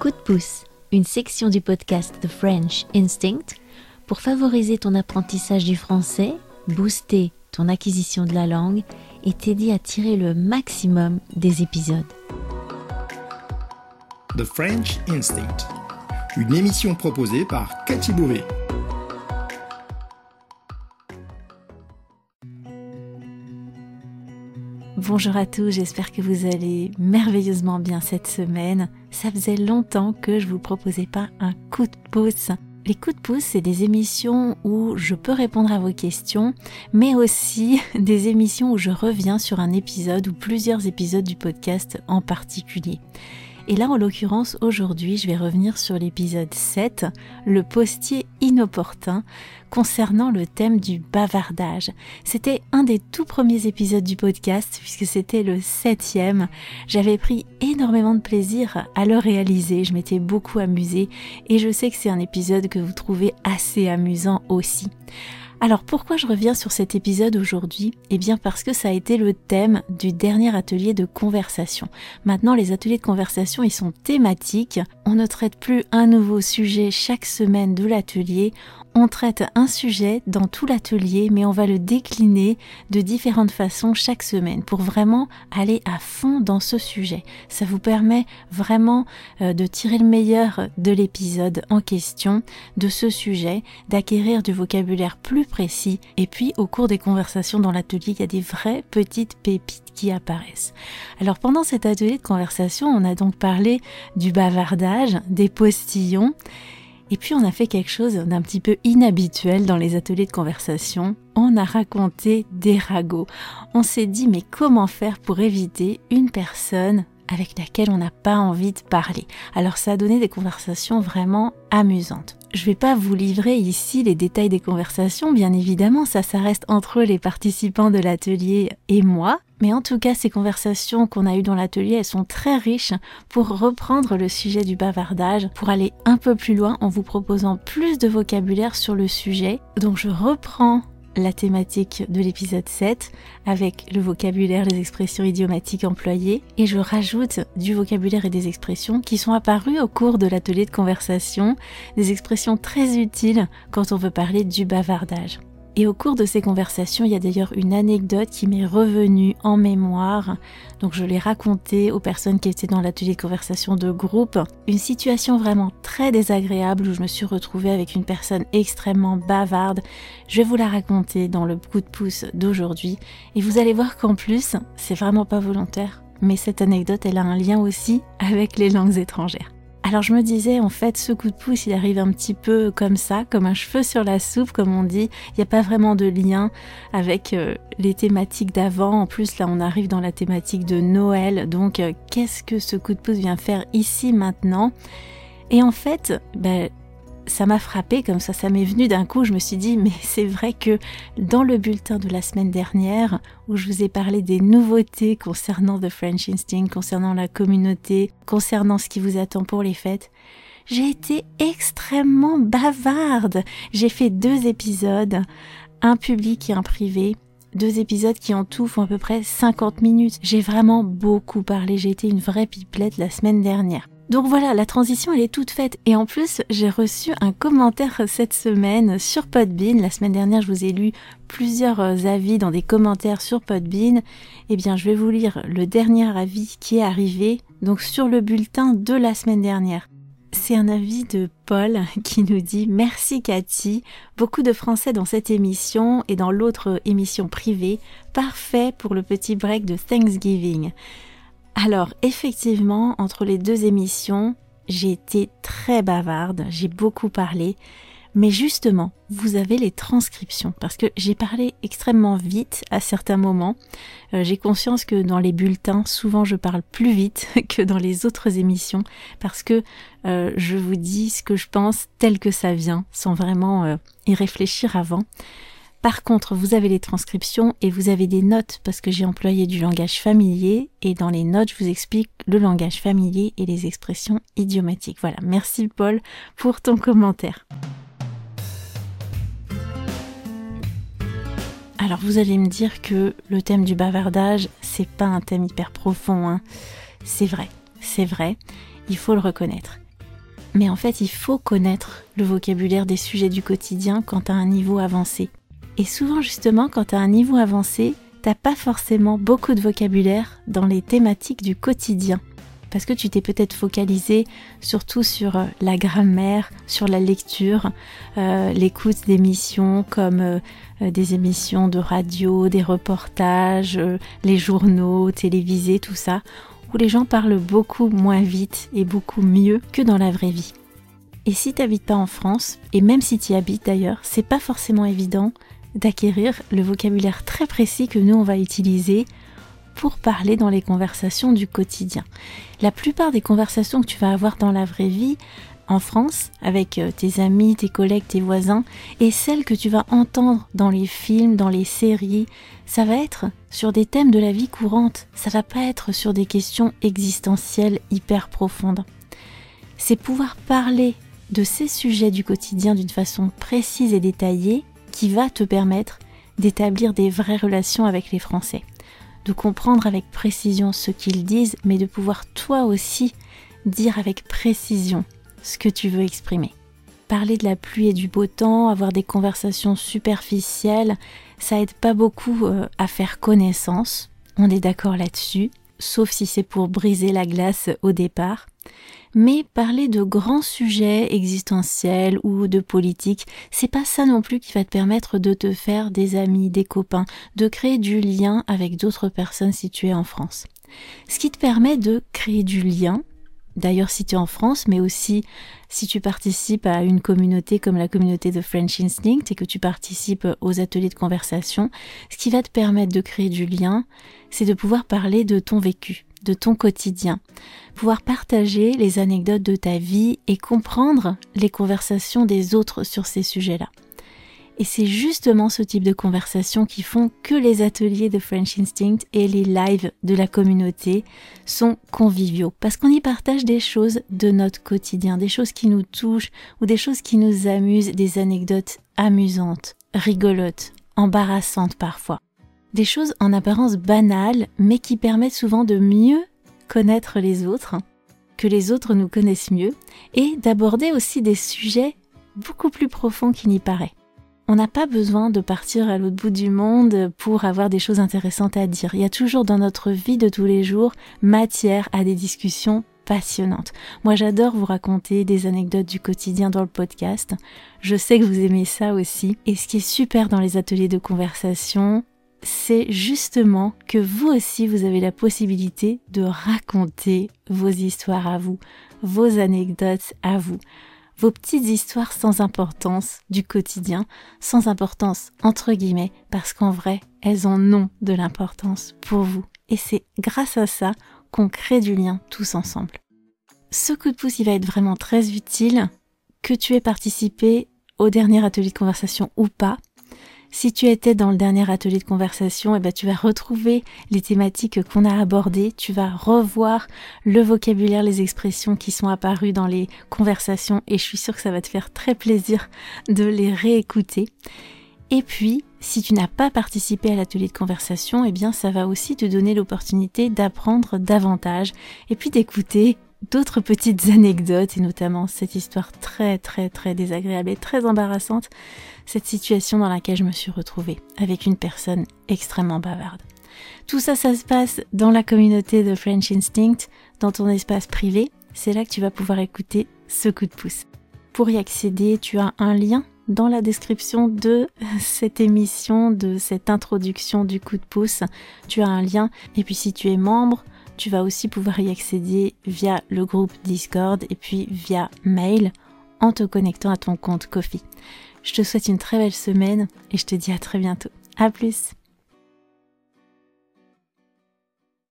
Coup de pouce, une section du podcast The French Instinct pour favoriser ton apprentissage du français, booster ton acquisition de la langue et t'aider à tirer le maximum des épisodes. The French Instinct, une émission proposée par Cathy Bouvet. Bonjour à tous, j'espère que vous allez merveilleusement bien cette semaine. Ça faisait longtemps que je vous proposais pas un coup de pouce. Les coups de pouce, c'est des émissions où je peux répondre à vos questions, mais aussi des émissions où je reviens sur un épisode ou plusieurs épisodes du podcast en particulier. Et là, en l'occurrence, aujourd'hui, je vais revenir sur l'épisode 7, le postier inopportun, concernant le thème du bavardage. C'était un des tout premiers épisodes du podcast, puisque c'était le septième. J'avais pris énormément de plaisir à le réaliser, je m'étais beaucoup amusée, et je sais que c'est un épisode que vous trouvez assez amusant aussi. Alors pourquoi je reviens sur cet épisode aujourd'hui? Eh bien parce que ça a été le thème du dernier atelier de conversation. Maintenant les ateliers de conversation ils sont thématiques. On ne traite plus un nouveau sujet chaque semaine de l'atelier. On traite un sujet dans tout l'atelier, mais on va le décliner de différentes façons chaque semaine pour vraiment aller à fond dans ce sujet. Ça vous permet vraiment euh, de tirer le meilleur de l'épisode en question, de ce sujet, d'acquérir du vocabulaire plus précis. Et puis, au cours des conversations dans l'atelier, il y a des vraies petites pépites qui apparaissent. Alors, pendant cet atelier de conversation, on a donc parlé du bavardage, des postillons, et puis on a fait quelque chose d'un petit peu inhabituel dans les ateliers de conversation. On a raconté des ragots. On s'est dit mais comment faire pour éviter une personne avec laquelle on n'a pas envie de parler. Alors ça a donné des conversations vraiment amusantes. Je vais pas vous livrer ici les détails des conversations, bien évidemment, ça, ça reste entre les participants de l'atelier et moi. Mais en tout cas, ces conversations qu'on a eues dans l'atelier, elles sont très riches pour reprendre le sujet du bavardage, pour aller un peu plus loin en vous proposant plus de vocabulaire sur le sujet. Donc je reprends la thématique de l'épisode 7 avec le vocabulaire, les expressions idiomatiques employées et je rajoute du vocabulaire et des expressions qui sont apparues au cours de l'atelier de conversation, des expressions très utiles quand on veut parler du bavardage. Et au cours de ces conversations, il y a d'ailleurs une anecdote qui m'est revenue en mémoire. Donc je l'ai racontée aux personnes qui étaient dans l'atelier de conversation de groupe. Une situation vraiment très désagréable où je me suis retrouvée avec une personne extrêmement bavarde. Je vais vous la raconter dans le coup de pouce d'aujourd'hui. Et vous allez voir qu'en plus, c'est vraiment pas volontaire. Mais cette anecdote, elle a un lien aussi avec les langues étrangères. Alors je me disais, en fait, ce coup de pouce, il arrive un petit peu comme ça, comme un cheveu sur la soupe, comme on dit. Il n'y a pas vraiment de lien avec euh, les thématiques d'avant. En plus, là, on arrive dans la thématique de Noël. Donc, euh, qu'est-ce que ce coup de pouce vient faire ici, maintenant? Et en fait, ben, ça m'a frappé comme ça, ça m'est venu d'un coup, je me suis dit mais c'est vrai que dans le bulletin de la semaine dernière où je vous ai parlé des nouveautés concernant The French Instinct, concernant la communauté, concernant ce qui vous attend pour les fêtes, j'ai été extrêmement bavarde. J'ai fait deux épisodes, un public et un privé. Deux épisodes qui en tout font à peu près 50 minutes. J'ai vraiment beaucoup parlé, j'ai été une vraie pipelette la semaine dernière. Donc voilà, la transition elle est toute faite. Et en plus, j'ai reçu un commentaire cette semaine sur Podbean. La semaine dernière, je vous ai lu plusieurs euh, avis dans des commentaires sur Podbean. Eh bien, je vais vous lire le dernier avis qui est arrivé, donc sur le bulletin de la semaine dernière. C'est un avis de Paul qui nous dit Merci Cathy, beaucoup de français dans cette émission et dans l'autre émission privée, parfait pour le petit break de Thanksgiving. Alors effectivement, entre les deux émissions, j'ai été très bavarde, j'ai beaucoup parlé, mais justement, vous avez les transcriptions, parce que j'ai parlé extrêmement vite à certains moments. Euh, j'ai conscience que dans les bulletins, souvent je parle plus vite que dans les autres émissions, parce que euh, je vous dis ce que je pense tel que ça vient, sans vraiment euh, y réfléchir avant. Par contre, vous avez les transcriptions et vous avez des notes parce que j'ai employé du langage familier et dans les notes, je vous explique le langage familier et les expressions idiomatiques. Voilà, merci Paul pour ton commentaire. Alors vous allez me dire que le thème du bavardage, c'est pas un thème hyper profond, hein. C'est vrai, c'est vrai, il faut le reconnaître. Mais en fait, il faut connaître le vocabulaire des sujets du quotidien quand as un niveau avancé. Et souvent, justement, quand tu as un niveau avancé, t'as pas forcément beaucoup de vocabulaire dans les thématiques du quotidien. Parce que tu t'es peut-être focalisé surtout sur euh, la grammaire, sur la lecture, euh, l'écoute d'émissions comme euh, des émissions de radio, des reportages, les journaux télévisés, tout ça, où les gens parlent beaucoup moins vite et beaucoup mieux que dans la vraie vie. Et si t'habites pas en France, et même si tu y habites d'ailleurs, c'est pas forcément évident d'acquérir le vocabulaire très précis que nous on va utiliser pour parler dans les conversations du quotidien. La plupart des conversations que tu vas avoir dans la vraie vie en France avec euh, tes amis, tes collègues, tes voisins et celles que tu vas entendre dans les films, dans les séries, ça va être sur des thèmes de la vie courante, ça va pas être sur des questions existentielles hyper profondes. C'est pouvoir parler de ces sujets du quotidien d'une façon précise et détaillée qui va te permettre d'établir des vraies relations avec les Français, de comprendre avec précision ce qu'ils disent, mais de pouvoir toi aussi dire avec précision ce que tu veux exprimer. Parler de la pluie et du beau temps, avoir des conversations superficielles, ça aide pas beaucoup euh, à faire connaissance, on est d'accord là-dessus, sauf si c'est pour briser la glace au départ mais parler de grands sujets existentiels ou de politique, c'est pas ça non plus qui va te permettre de te faire des amis, des copains, de créer du lien avec d'autres personnes situées en France. Ce qui te permet de créer du lien, d'ailleurs si tu es en France, mais aussi si tu participes à une communauté comme la communauté de French Instinct et que tu participes aux ateliers de conversation, ce qui va te permettre de créer du lien, c'est de pouvoir parler de ton vécu de ton quotidien, pouvoir partager les anecdotes de ta vie et comprendre les conversations des autres sur ces sujets-là. Et c'est justement ce type de conversations qui font que les ateliers de French Instinct et les lives de la communauté sont conviviaux, parce qu'on y partage des choses de notre quotidien, des choses qui nous touchent ou des choses qui nous amusent, des anecdotes amusantes, rigolotes, embarrassantes parfois des choses en apparence banales, mais qui permettent souvent de mieux connaître les autres, que les autres nous connaissent mieux, et d'aborder aussi des sujets beaucoup plus profonds qu'il n'y paraît. On n'a pas besoin de partir à l'autre bout du monde pour avoir des choses intéressantes à dire. Il y a toujours dans notre vie de tous les jours matière à des discussions passionnantes. Moi j'adore vous raconter des anecdotes du quotidien dans le podcast. Je sais que vous aimez ça aussi. Et ce qui est super dans les ateliers de conversation, c'est justement que vous aussi, vous avez la possibilité de raconter vos histoires à vous, vos anecdotes à vous, vos petites histoires sans importance du quotidien, sans importance entre guillemets, parce qu'en vrai, elles en ont de l'importance pour vous. Et c'est grâce à ça qu'on crée du lien tous ensemble. Ce coup de pouce, il va être vraiment très utile, que tu aies participé au dernier atelier de conversation ou pas, si tu étais dans le dernier atelier de conversation, eh ben, tu vas retrouver les thématiques qu'on a abordées, tu vas revoir le vocabulaire, les expressions qui sont apparues dans les conversations et je suis sûre que ça va te faire très plaisir de les réécouter. Et puis, si tu n'as pas participé à l'atelier de conversation, eh bien, ça va aussi te donner l'opportunité d'apprendre davantage et puis d'écouter d'autres petites anecdotes et notamment cette histoire très très très désagréable et très embarrassante, cette situation dans laquelle je me suis retrouvée avec une personne extrêmement bavarde. Tout ça, ça se passe dans la communauté de French Instinct, dans ton espace privé. C'est là que tu vas pouvoir écouter ce coup de pouce. Pour y accéder, tu as un lien dans la description de cette émission, de cette introduction du coup de pouce. Tu as un lien. Et puis si tu es membre, tu vas aussi pouvoir y accéder via le groupe Discord et puis via mail en te connectant à ton compte Kofi. Je te souhaite une très belle semaine et je te dis à très bientôt. À plus!